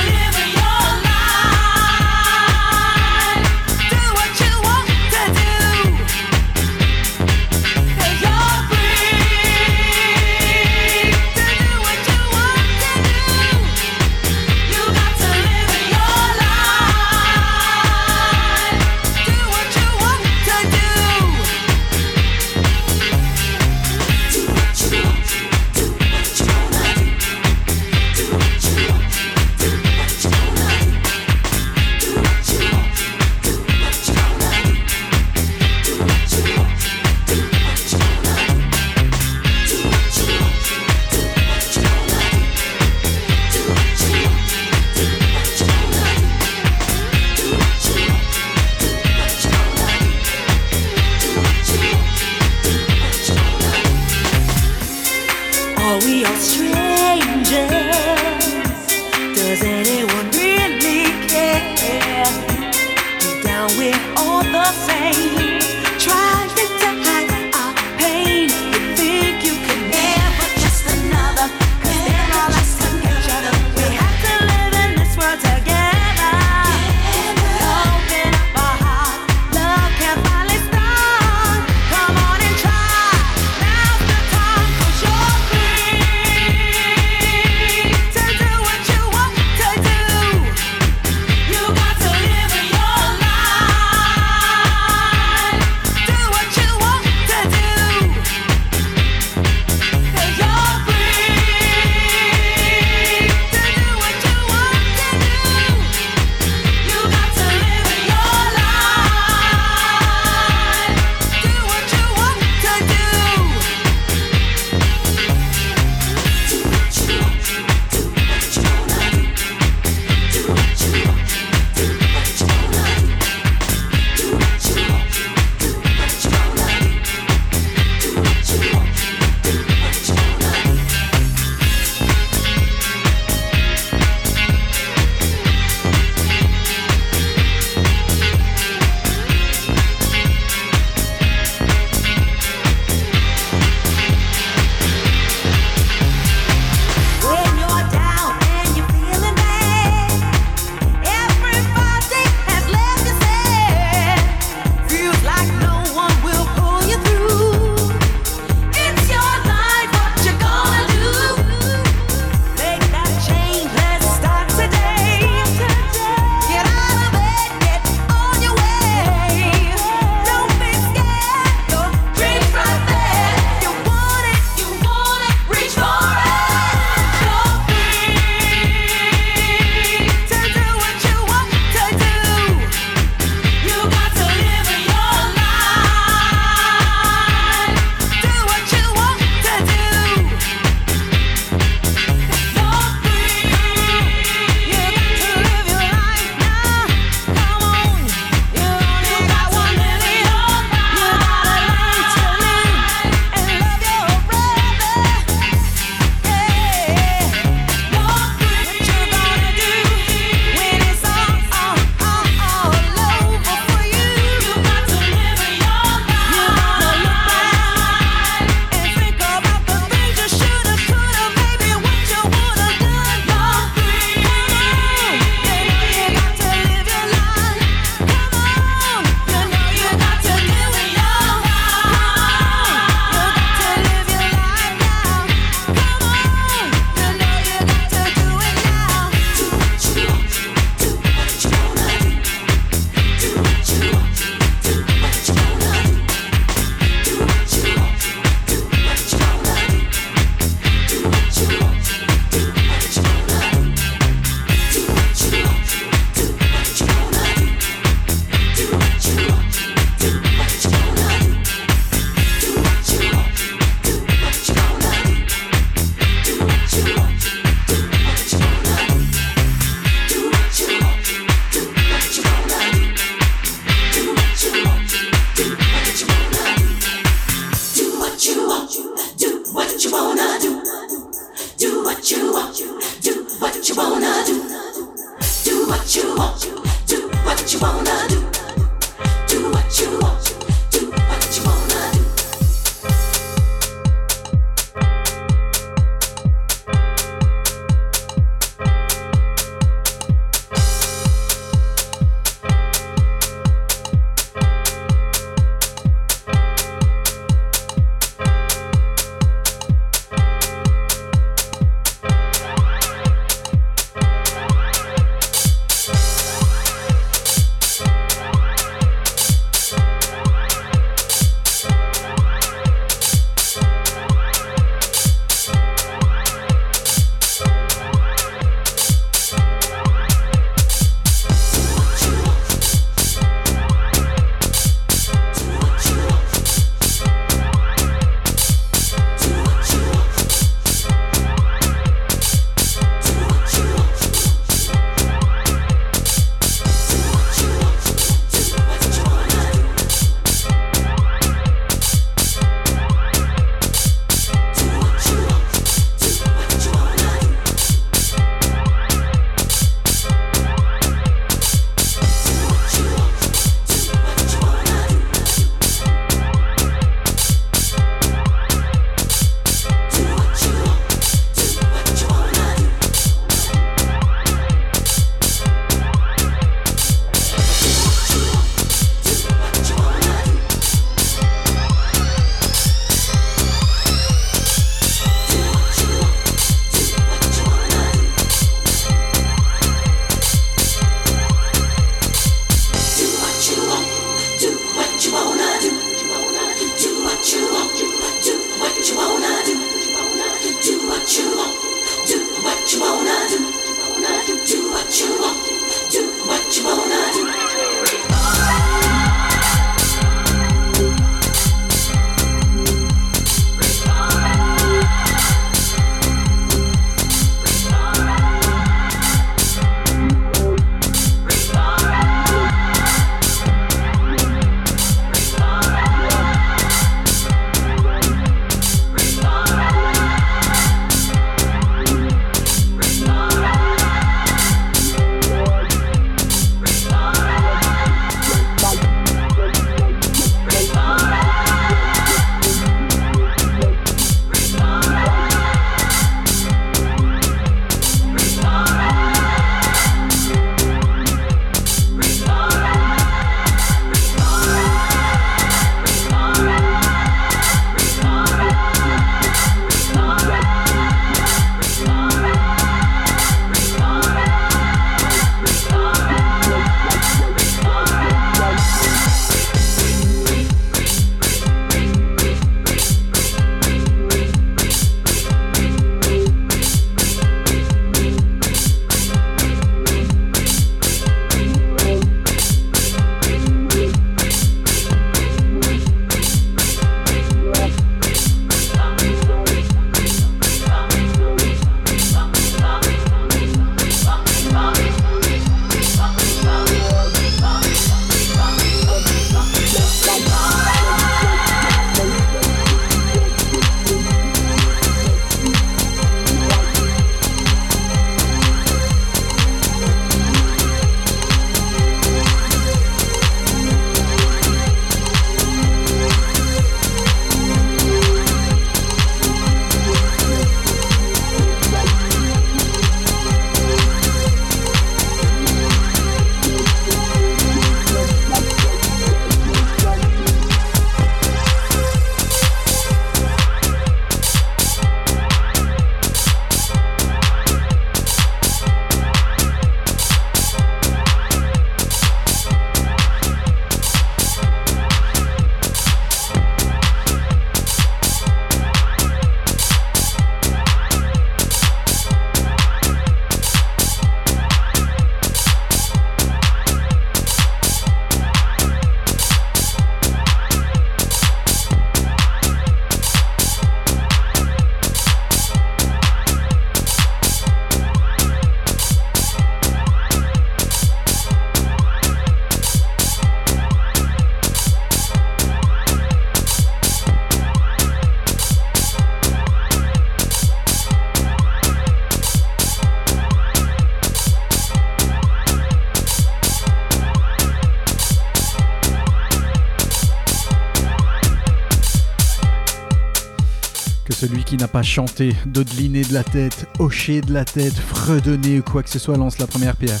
n'a pas chanté, dodeliné de la tête, hoché de la tête, fredonné ou quoi que ce soit lance la première pierre.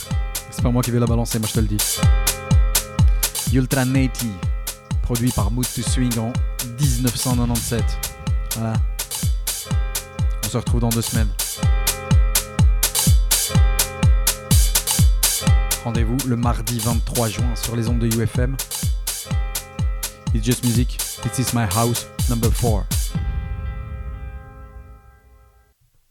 C'est pas moi qui vais la balancer, moi je te le dis. Ultra Nati, produit par Mood to Swing en 1997. Voilà. On se retrouve dans deux semaines. Rendez-vous le mardi 23 juin sur les ondes de UFM. It's just music. This is my house number 4.